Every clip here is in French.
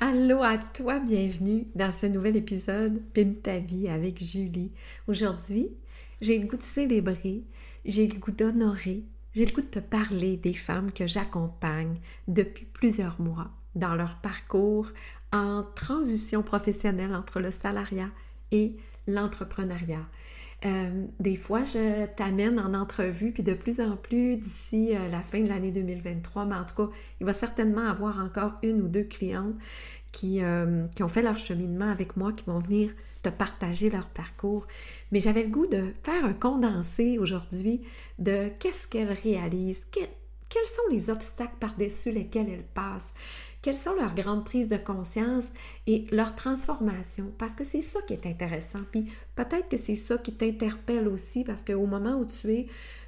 Allô à toi, bienvenue dans ce nouvel épisode Pine ta vie avec Julie. Aujourd'hui, j'ai le goût de célébrer, j'ai le goût d'honorer, j'ai le goût de te parler des femmes que j'accompagne depuis plusieurs mois dans leur parcours en transition professionnelle entre le salariat et l'entrepreneuriat. Euh, des fois, je t'amène en entrevue, puis de plus en plus d'ici euh, la fin de l'année 2023, mais en tout cas, il va certainement avoir encore une ou deux clientes qui, euh, qui ont fait leur cheminement avec moi, qui vont venir te partager leur parcours. Mais j'avais le goût de faire un condensé aujourd'hui de qu'est-ce qu'elles réalisent, quels sont les obstacles par-dessus lesquels elles passent, quelles sont leurs grandes prises de conscience et leur transformation, parce que c'est ça qui est intéressant. Puis peut-être que c'est ça qui t'interpelle aussi, parce qu'au moment où tu es,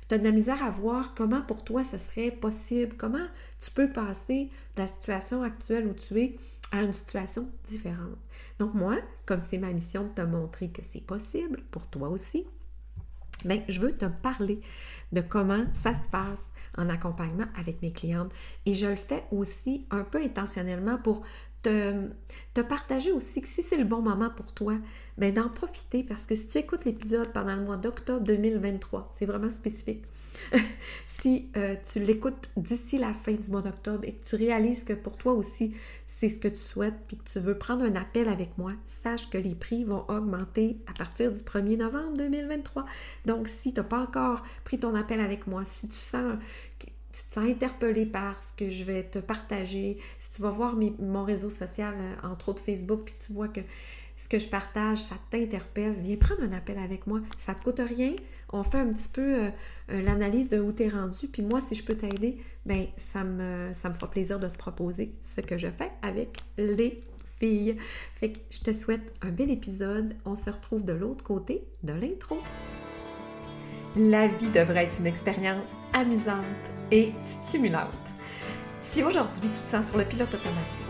tu as de la misère à voir comment pour toi ce serait possible, comment tu peux passer de la situation actuelle où tu es à une situation différente. Donc moi, comme c'est ma mission de te montrer que c'est possible pour toi aussi, mais je veux te parler de comment ça se passe en accompagnement avec mes clientes. Et je le fais aussi un peu intentionnellement pour te, partager aussi que si c'est le bon moment pour toi, bien d'en profiter parce que si tu écoutes l'épisode pendant le mois d'octobre 2023, c'est vraiment spécifique. si euh, tu l'écoutes d'ici la fin du mois d'octobre et que tu réalises que pour toi aussi c'est ce que tu souhaites puis que tu veux prendre un appel avec moi, sache que les prix vont augmenter à partir du 1er novembre 2023. Donc si tu n'as pas encore pris ton appel avec moi, si tu sens tu te sens interpellé par ce que je vais te partager, si tu vas voir mon réseau social, euh, entre autres Facebook, puis tu vois que ce que je partage, ça t'interpelle, viens prendre un appel avec moi. Ça te coûte rien. On fait un petit peu euh, euh, l'analyse de où tu es rendu. Puis moi, si je peux t'aider, ben ça me, ça me fera plaisir de te proposer ce que je fais avec les filles. Fait que je te souhaite un bel épisode. On se retrouve de l'autre côté de l'intro. La vie devrait être une expérience amusante et stimulante. Si aujourd'hui tu te sens sur le pilote automatique,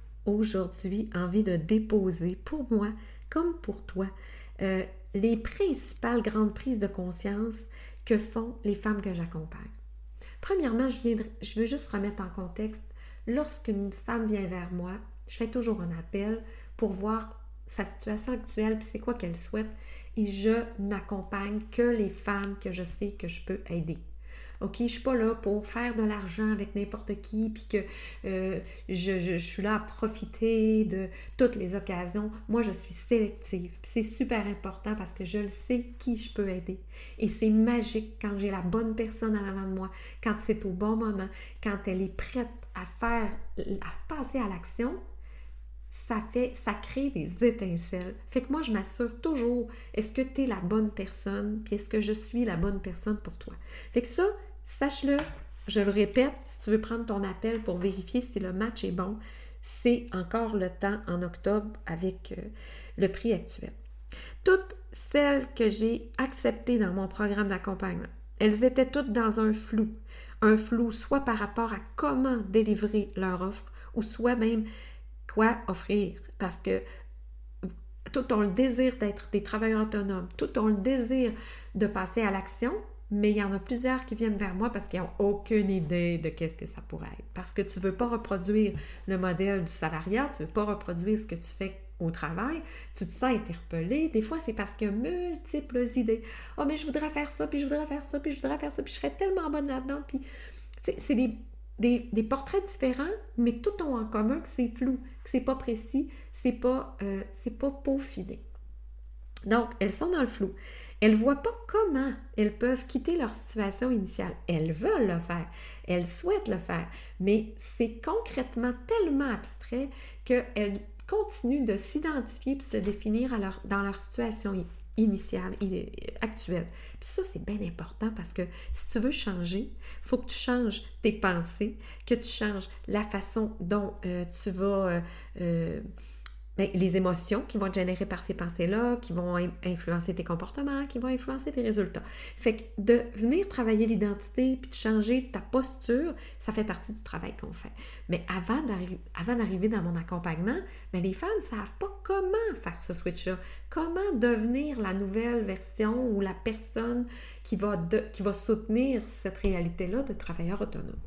aujourd'hui envie de déposer pour moi comme pour toi euh, les principales grandes prises de conscience que font les femmes que j'accompagne. Premièrement, je, veux juste remettre en contexte, lorsqu'une femme vient vers moi, je fais toujours un appel pour voir sa situation actuelle, puis c'est quoi qu'elle souhaite, et je n'accompagne que les femmes que je sais que je peux aider. OK, je suis pas là pour faire de l'argent avec n'importe qui, puis que euh, je, suis là à profiter de toutes les occasions. Moi, je suis sélective. c'est super important parce que je le sais qui je peux aider. Et c'est magique quand j'ai la bonne personne en avant de moi, quand c'est au bon moment, quand elle est prête à faire, à passer à l'action, ça fait, ça crée des étincelles. Fait que moi, je m'assure toujours, est-ce que tu es la bonne personne, puis est-ce que je suis la bonne personne pour toi? Fait que ça, Sache-le, je le répète, si tu veux prendre ton appel pour vérifier si le match est bon, c'est encore le temps en octobre avec euh, le prix actuel. Toutes celles que j'ai acceptées dans mon programme d'accompagnement, elles étaient toutes dans un flou. Un flou soit par rapport à comment délivrer leur offre ou soit même quoi offrir. Parce que tout ont le désir d'être des travailleurs autonomes, tout ont le désir de passer à l'action, mais il y en a plusieurs qui viennent vers moi parce qu'ils n'ont aucune idée de qu'est-ce que ça pourrait être. Parce que tu ne veux pas reproduire le modèle du salariat, tu ne veux pas reproduire ce que tu fais au travail, tu te sens interpellé. Des fois, c'est parce qu'il y a multiples idées. Oh, mais je voudrais faire ça, puis je voudrais faire ça, puis je voudrais faire ça, puis je serais tellement bonne là-dedans. Puis, c'est des, des, portraits différents, mais tout ont en commun que c'est flou, que c'est pas précis, c'est pas, euh, c'est pas peaufiné. Donc, elles sont dans le flou. Elles ne voient pas comment elles peuvent quitter leur situation initiale. Elles veulent le faire, elles souhaitent le faire, mais c'est concrètement tellement abstrait qu'elles continuent de s'identifier et de se définir dans leur situation initiale, actuelle. Puis ça, c'est bien important parce que si tu veux changer, il faut que tu changes tes pensées, que tu changes la façon dont euh, tu vas euh, euh, les émotions qui vont être générées par ces pensées-là, qui vont influencer tes comportements, qui vont influencer tes résultats. Fait que de venir travailler l'identité puis de changer ta posture, ça fait partie du travail qu'on fait. Mais avant d'arriver dans mon accompagnement, ben, les femmes ne savent pas comment faire ce switch-là, comment devenir la nouvelle version ou la personne qui va, qui va soutenir cette réalité-là de travailleur autonome.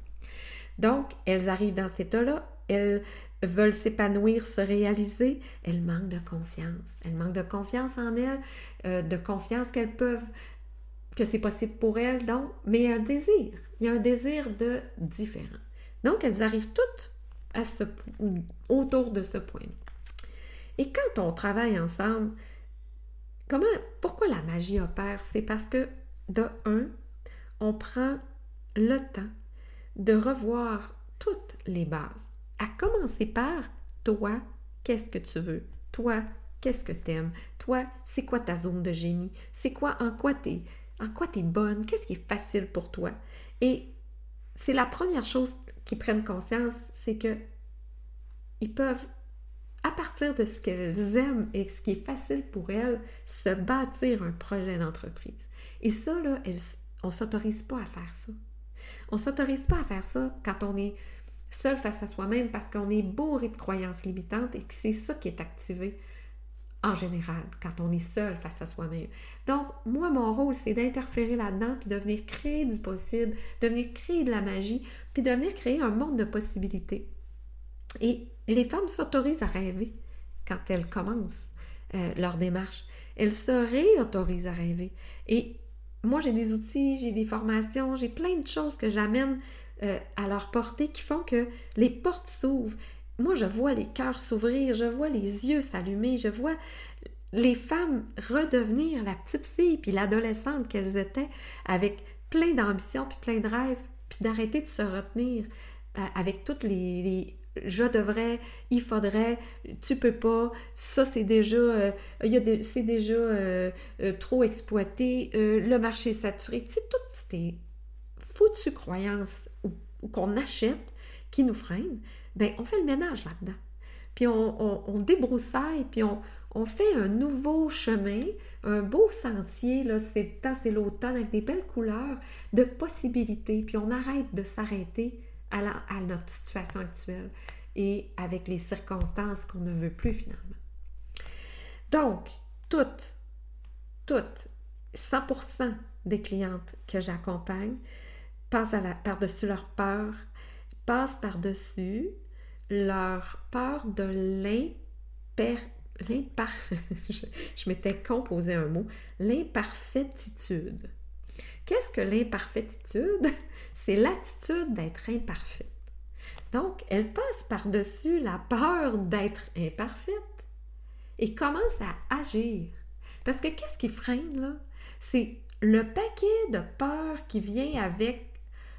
Donc, elles arrivent dans cet état-là, elles veulent s'épanouir, se réaliser, elles manquent de confiance. Elles manquent de confiance en elles, euh, de confiance qu'elles peuvent, que c'est possible pour elles, donc, mais il y a un désir. Il y a un désir de différent. Donc, elles arrivent toutes autour de ce point. Et quand on travaille ensemble, comment, pourquoi la magie opère? C'est parce que, de un, on prend le temps de revoir toutes les bases à commencer par toi, qu'est-ce que tu veux? Toi, qu'est-ce que tu aimes? Toi, c'est quoi ta zone de génie? C'est quoi, en quoi tu en quoi es bonne? Qu'est-ce qui est facile pour toi? Et c'est la première chose qu'ils prennent conscience, c'est que ils peuvent, à partir de ce qu'elles aiment et ce qui est facile pour elles, se bâtir un projet d'entreprise. Et ça, là, on ne s'autorise pas à faire ça. On ne s'autorise pas à faire ça quand on est seul face à soi-même parce qu'on est bourré de croyances limitantes et que c'est ça qui est activé en général quand on est seul face à soi-même. Donc, moi, mon rôle, c'est d'interférer là-dedans, puis de venir créer du possible, de venir créer de la magie, puis de venir créer un monde de possibilités. Et les femmes s'autorisent à rêver quand elles commencent euh, leur démarche. Elles se réautorisent à rêver. Et moi, j'ai des outils, j'ai des formations, j'ai plein de choses que j'amène euh, à leur portée qui font que les portes s'ouvrent. Moi, je vois les cœurs s'ouvrir, je vois les yeux s'allumer, je vois les femmes redevenir la petite fille puis l'adolescente qu'elles étaient avec plein d'ambition puis plein de rêves puis d'arrêter de se retenir euh, avec toutes les, je devrais, il faudrait, tu peux pas, ça c'est déjà, euh, c'est déjà trop exploité, le marché est saturé. Tu sais, foutues croyances ou, qu'on achète qui nous freinent, ben on fait le ménage là-dedans. Puis on, débroussaille, puis on, on, fait un nouveau chemin, un beau sentier, là, c'est le temps, c'est l'automne, avec des belles couleurs, de possibilités, puis on arrête de s'arrêter à, à notre situation actuelle et avec les circonstances qu'on ne veut plus finalement. Donc, toutes, toutes, 100% des clientes que j'accompagne passent par-dessus leur peur, passent par-dessus leur peur de l'imper... je, m'étais composé un mot, l'imparfaititude. Qu'est-ce que l'imparfaititude? C'est l'attitude d'être imparfaite. Donc, elle passe par-dessus la peur d'être imparfaite et commence à agir. Parce que qu'est-ce qui freine là? C'est le paquet de peur qui vient avec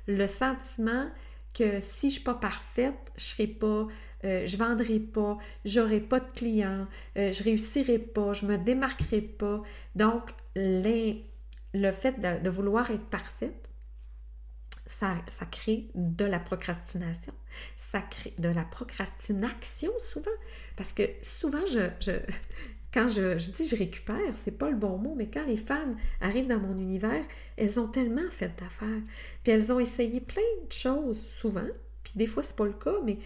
le sentiment que si je ne suis pas parfaite, je serai pas, euh, je vendrai pas, j'aurai pas de clients, euh, je réussirai pas, je me démarquerai pas. Donc, le fait de, vouloir être parfaite, ça, ça, crée de la procrastination. Ça crée de la procrastination souvent. Parce que souvent, je, quand je, dis je récupère, c'est pas le bon mot, mais quand les femmes arrivent dans mon univers, elles ont tellement fait d'affaires. Puis elles ont essayé plein de choses souvent, puis des fois c'est pas le cas, mais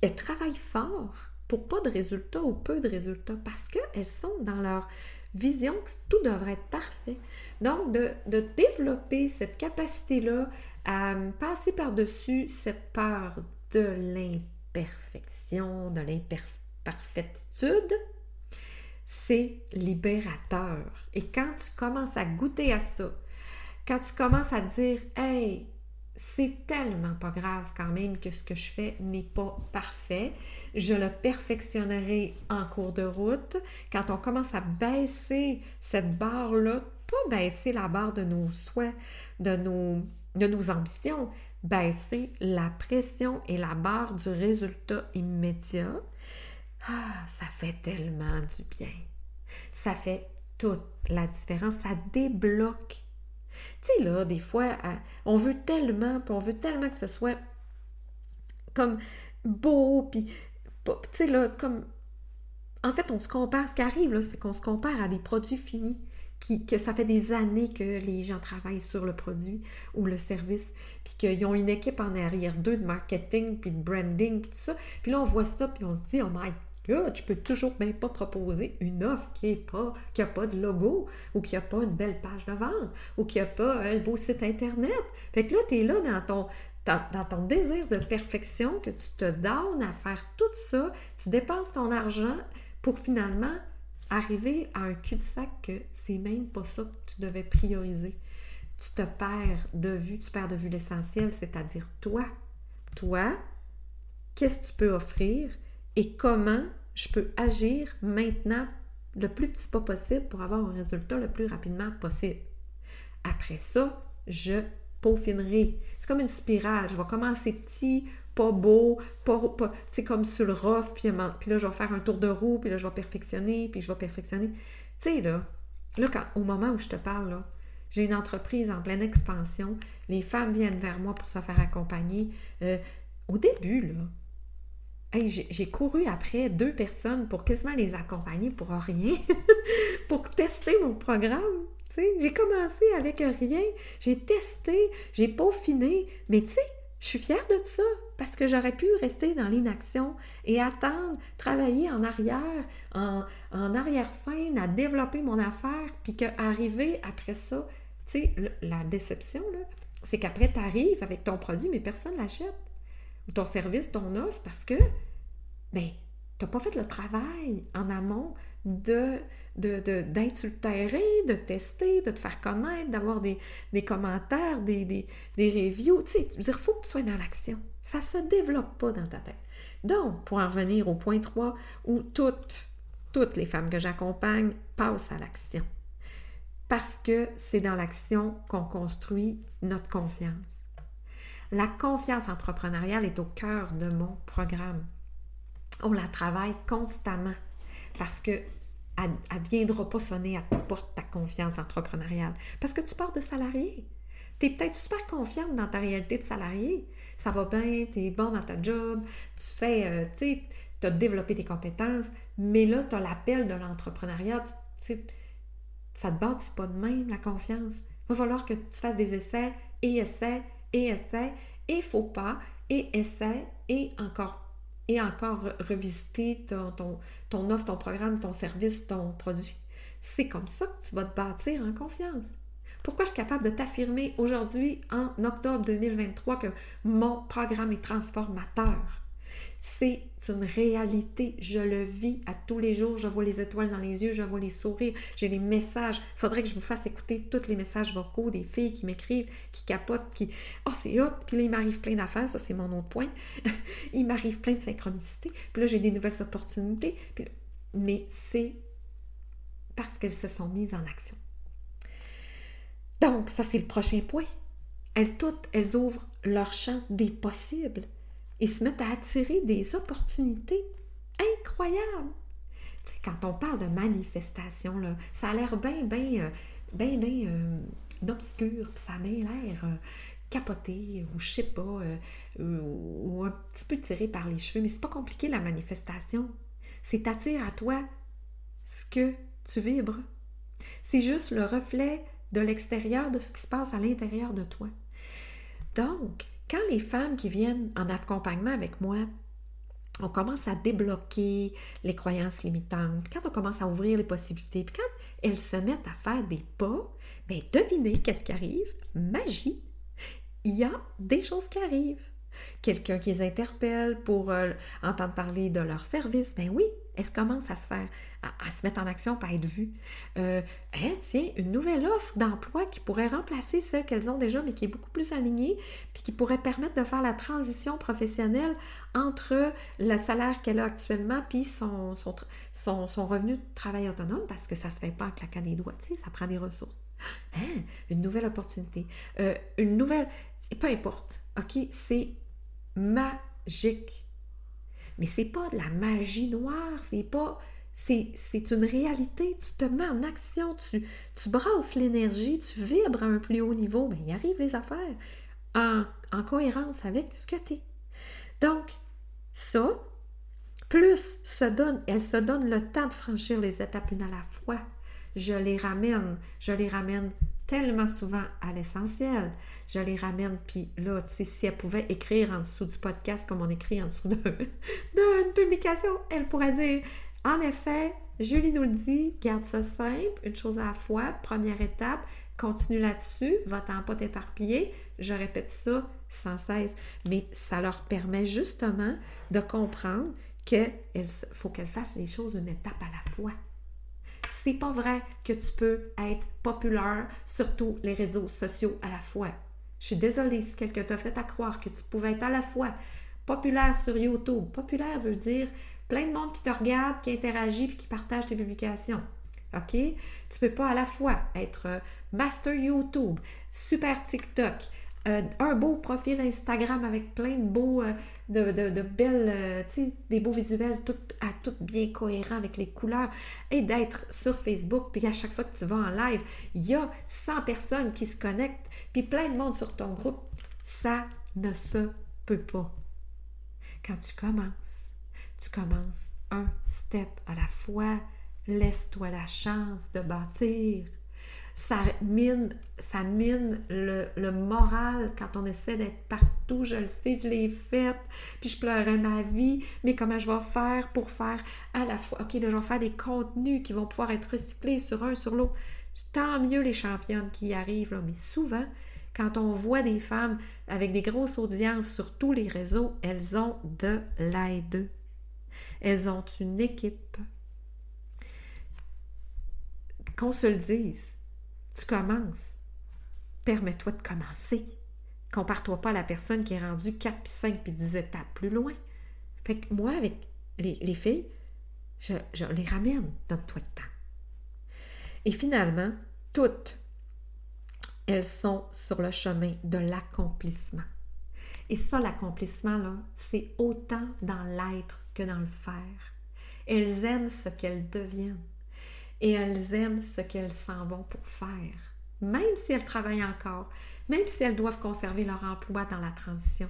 elles travaillent fort pour pas de résultats ou peu de résultats parce qu'elles sont dans leur vision que tout devrait être parfait. Donc, de, de développer cette capacité-là à passer par-dessus cette peur de l'imperfection, de l'imperfectitude, c'est libérateur. Et quand tu commences à goûter à ça, quand tu commences à dire, hey, c'est tellement pas grave quand même que ce que je fais n'est pas parfait. Je le perfectionnerai en cours de route. Quand on commence à baisser cette barre-là, pas baisser la barre de nos souhaits, de nos, de nos ambitions, baisser la pression et la barre du résultat immédiat, ah, ça fait tellement du bien. Ça fait toute la différence. Ça débloque tu sais, là, des fois, on veut tellement, puis on veut tellement que ce soit comme beau, puis, tu sais, là, comme... En fait, on se compare, ce qui arrive, là, c'est qu'on se compare à des produits finis, qui, que ça fait des années que les gens travaillent sur le produit ou le service, puis qu'ils ont une équipe en arrière d'eux de marketing, puis de branding, puis tout ça. Puis là, on voit ça, puis on se dit, oh my God, je peux toujours même pas proposer une offre qui n'a pas, qui a pas de logo, ou qui n'a pas une belle page de vente, ou qui n'a pas un beau site Internet. Fait que là, tu es là dans ton, dans ton désir de perfection, que tu te donnes à faire tout ça, tu dépenses ton argent pour finalement arriver à un cul-de-sac que c'est même pas ça que tu devais prioriser. Tu te perds de vue, tu perds de vue l'essentiel, c'est-à-dire toi. Toi, qu'est-ce que tu peux offrir? Et comment je peux agir maintenant le plus petit pas possible pour avoir un résultat le plus rapidement possible. Après ça, je peaufinerai. C'est comme une spirale. Je vais commencer petit, pas beau, pas, pas comme sur le rough, puis, puis, là, je vais faire un tour de roue, puis là, je vais perfectionner, puis je vais perfectionner. Tu sais, là, là quand, au moment où je te parle, là, j'ai une entreprise en pleine expansion. Les femmes viennent vers moi pour se faire accompagner. Euh, au début, là, j'ai couru après deux personnes pour quasiment les accompagner pour rien, pour tester mon programme. J'ai commencé avec rien, j'ai testé, j'ai peaufiné, mais tu sais, je suis fière de ça parce que j'aurais pu rester dans l'inaction et attendre, travailler en arrière, en, en arrière-scène, à développer mon affaire, puis qu'arriver après ça, tu sais, la déception, c'est qu'après, tu arrives avec ton produit, mais personne ne l'achète ton service, ton offre, parce que, ben, tu n'as pas fait le travail en amont de de, de, tester, de te faire connaître, d'avoir des, des, des, des, des reviews. Tu sais, il faut que tu sois dans l'action. Ça ne se développe pas dans ta tête. Donc, pour en revenir au point 3, où toutes, toutes les femmes que j'accompagne passent à l'action. Parce que c'est dans l'action qu'on construit notre confiance. La confiance entrepreneuriale est au cœur de mon programme. On la travaille constamment parce que elle ne viendra pas sonner à ta porte ta confiance entrepreneuriale. Parce que tu pars de salarié. Tu es peut-être super confiante dans ta réalité de salarié. Ça va bien, tu es bon dans ta job, tu fais, euh, tu sais, as développé tes compétences, mais là, tu as l'appel de l'entrepreneuriat. Tu ça ne te bâtit pas de même, la confiance. Il va falloir que tu fasses des essais et essais et essaie, et faut pas, et essaie, et encore, et encore revisiter ton, ton, ton offre, ton programme, ton service, ton produit. C'est comme ça que tu vas te bâtir en confiance. Pourquoi je suis capable de t'affirmer aujourd'hui, en octobre 2023, que mon programme est transformateur? C'est une réalité. Je le vis à tous les jours. Je vois les étoiles dans les yeux, je vois les sourires, j'ai les messages. Il faudrait que je vous fasse écouter tous les messages vocaux des filles qui m'écrivent, qui capotent, qui Oh, c'est hot! Puis là, il m'arrive plein d'affaires, ça, c'est mon autre point. il m'arrive plein de synchronicité. Puis là, j'ai des nouvelles opportunités. Mais c'est parce qu'elles se sont mises en action. Donc, ça, c'est le prochain point. Elles toutes, elles ouvrent leur champ des possibles et se mettent à attirer des opportunités incroyables. Tu sais, quand on parle de manifestation, là, ça a l'air bien, bien, euh, bien, bien euh, obscur, puis ça a bien l'air euh, capoté, ou je sais pas, ou, un petit peu tiré par les cheveux, mais c'est pas compliqué la manifestation. C'est attirer à toi ce que tu vibres. C'est juste le reflet de l'extérieur de ce qui se passe à l'intérieur de toi. Donc, quand les femmes qui viennent en accompagnement avec moi, on commence à débloquer les croyances limitantes, quand on commence à ouvrir les possibilités, puis quand elles se mettent à faire des pas, bien devinez qu'est-ce qui arrive? Magie! Il y a des choses qui arrivent. Quelqu'un qui les interpelle pour euh, entendre parler de leur service, ben oui, elles commencent à se faire, à, se mettre en action, pas être vues. Euh, hein, tiens, une nouvelle offre d'emploi qui pourrait remplacer celle qu'elles ont déjà, mais qui est beaucoup plus alignée, puis qui pourrait permettre de faire la transition professionnelle entre le salaire qu'elle a actuellement puis son, son, son, revenu de travail autonome, parce que ça se fait pas en claquant des doigts, tu sais, ça prend des ressources. Hein, une nouvelle opportunité, euh, une nouvelle, peu importe, OK, c'est magique. Mais c'est pas de la magie noire, c'est pas. C'est une réalité. Tu te mets en action, tu, tu brasses l'énergie, tu vibres à un plus haut niveau. Bien, il arrive les affaires en, en cohérence avec ce que tu es. Donc, ça, plus se donne, elle se donne le temps de franchir les étapes une à la fois. Je les ramène, je les ramène tellement souvent à l'essentiel. Je les ramène, puis là, tu sais, si elle pouvait écrire en dessous du podcast comme on écrit en dessous d'une publication, elle pourrait dire, en effet, Julie nous le dit, garde ça simple, une chose à la fois, première étape, continue là-dessus, va-t'en pas t'éparpiller. Je répète ça sans cesse, mais ça leur permet justement de comprendre qu'il faut qu'elles fassent les choses une étape à la fois c'est pas vrai que tu peux être populaire sur tous les réseaux sociaux à la fois. Je suis désolée si quelqu'un t'a fait à croire que tu pouvais être à la fois populaire sur YouTube. Populaire veut dire plein de monde qui te regarde, qui interagit puis qui partage tes publications. OK? Tu peux pas à la fois être euh, master YouTube, super TikTok, euh, un beau profil Instagram avec plein de beaux, euh, belles, euh, des beaux visuels tout, à tout bien cohérents avec les couleurs et d'être sur Facebook. Puis à chaque fois que tu vas en live, il y a 100 personnes qui se connectent, puis plein de monde sur ton groupe. Ça ne se peut pas. Quand tu commences, tu commences un step à la fois. Laisse-toi la chance de bâtir ça mine, ça mine le, moral quand on essaie d'être partout. Je le sais, je l'ai fait, puis je pleurais ma vie, mais comment je vais faire pour faire à la fois, OK, là, je vais faire des contenus qui vont pouvoir être recyclés sur un, sur l'autre. Tant mieux les championnes qui arrivent, là, mais souvent, quand on voit des femmes avec des grosses audiences sur tous les réseaux, elles ont de l'aide. Elles ont une équipe. Qu'on se le dise, tu commences. Permets-toi de commencer. Compare-toi pas à la personne qui est rendue 4 puis 5 puis 10 étapes plus loin. Fait que moi, avec les, filles, je, les ramène. Donne-toi le temps. Et finalement, toutes, elles sont sur le chemin de l'accomplissement. Et ça, l'accomplissement, là, c'est autant dans l'être que dans le faire. Elles aiment ce qu'elles deviennent et elles aiment ce qu'elles s'en vont pour faire, même si elles travaillent encore, même si elles doivent conserver leur emploi dans la transition.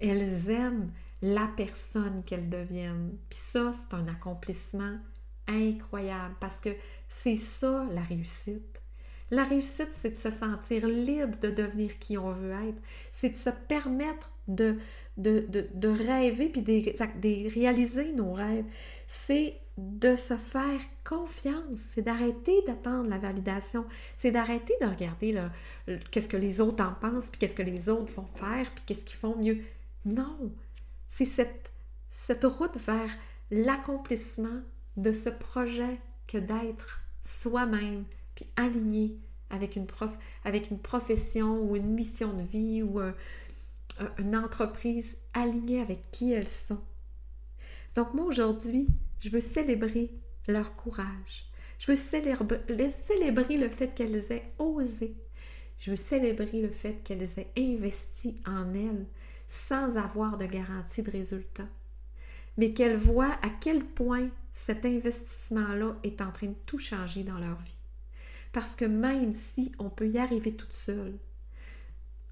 Elles aiment la personne qu'elles deviennent. Puis ça, c'est un accomplissement incroyable parce que c'est ça la réussite. La réussite, c'est de se sentir libre de devenir qui on veut être. C'est de se permettre de, de, de, rêver puis de, de réaliser nos rêves. C'est de se faire confiance, c'est d'arrêter d'attendre la validation, c'est d'arrêter de regarder qu'est-ce que les autres en pensent, puis qu'est-ce que les autres vont faire, puis qu'est-ce qu'ils font mieux. Non, c'est cette, cette route vers l'accomplissement de ce projet que d'être soi-même, puis aligné avec une, prof, avec une profession ou une mission de vie ou une entreprise alignée avec qui elles sont. Donc moi aujourd'hui, je veux célébrer leur courage. Je veux célébrer, le fait qu'elles aient osé. Je veux célébrer le fait qu'elles aient investi en elles sans avoir de garantie de résultat. Mais qu'elles voient à quel point cet investissement-là est en train de tout changer dans leur vie. Parce que même si on peut y arriver toute seule,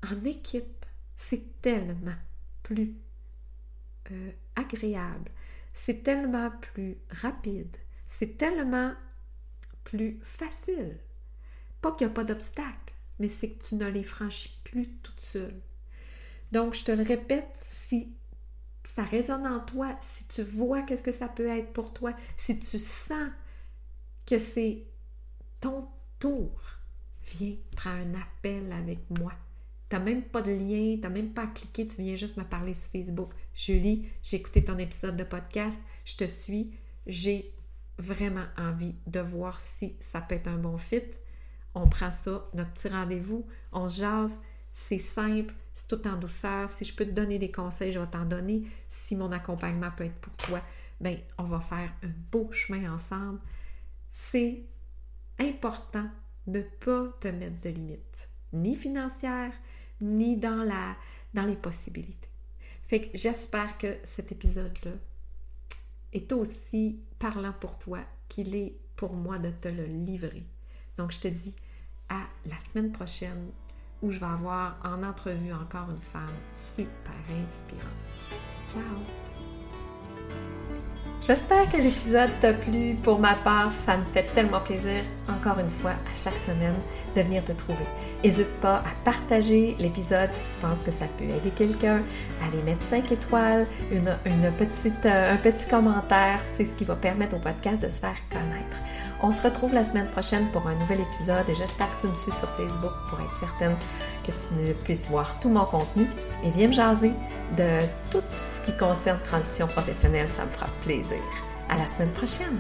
en équipe, c'est tellement plus euh, agréable, c'est tellement plus rapide, c'est tellement plus facile. Pas qu'il n'y a pas d'obstacle, mais c'est que tu ne les franchis plus toute seule. Donc, je te le répète, si ça résonne en toi, si tu vois qu'est-ce que ça peut être pour toi, si tu sens que c'est ton tour, viens, prends un appel avec moi. Tu n'as même pas de lien, tu n'as même pas à cliquer, tu viens juste me parler sur Facebook. Julie, j'ai écouté ton épisode de podcast, je te suis, j'ai vraiment envie de voir si ça peut être un bon fit. On prend ça, notre petit rendez-vous, on jase, c'est simple, c'est tout en douceur. Si je peux te donner des conseils, je vais t'en donner. Si mon accompagnement peut être pour toi, bien, on va faire un beau chemin ensemble. C'est important de ne pas te mettre de limites, ni financières, ni dans, la, dans les possibilités. Fait que j'espère que cet épisode-là est aussi parlant pour toi qu'il est pour moi de te le livrer. Donc, je te dis à la semaine prochaine où je vais avoir en entrevue encore une femme super inspirante. Ciao! J'espère que l'épisode t'a plu. Pour ma part, ça me fait tellement plaisir, encore une fois, à chaque semaine, de venir te trouver. N'hésite pas à partager l'épisode si tu penses que ça peut aider quelqu'un, à aller mettre 5 étoiles, euh, un petit commentaire. C'est ce qui va permettre au podcast de se faire connaître. On se retrouve la semaine prochaine pour un nouvel épisode et j'espère que tu me suis sur Facebook pour être certaine que tu puisses voir tout mon contenu et viens me jaser de tout ce qui concerne transition professionnelle, ça me fera plaisir. À la semaine prochaine!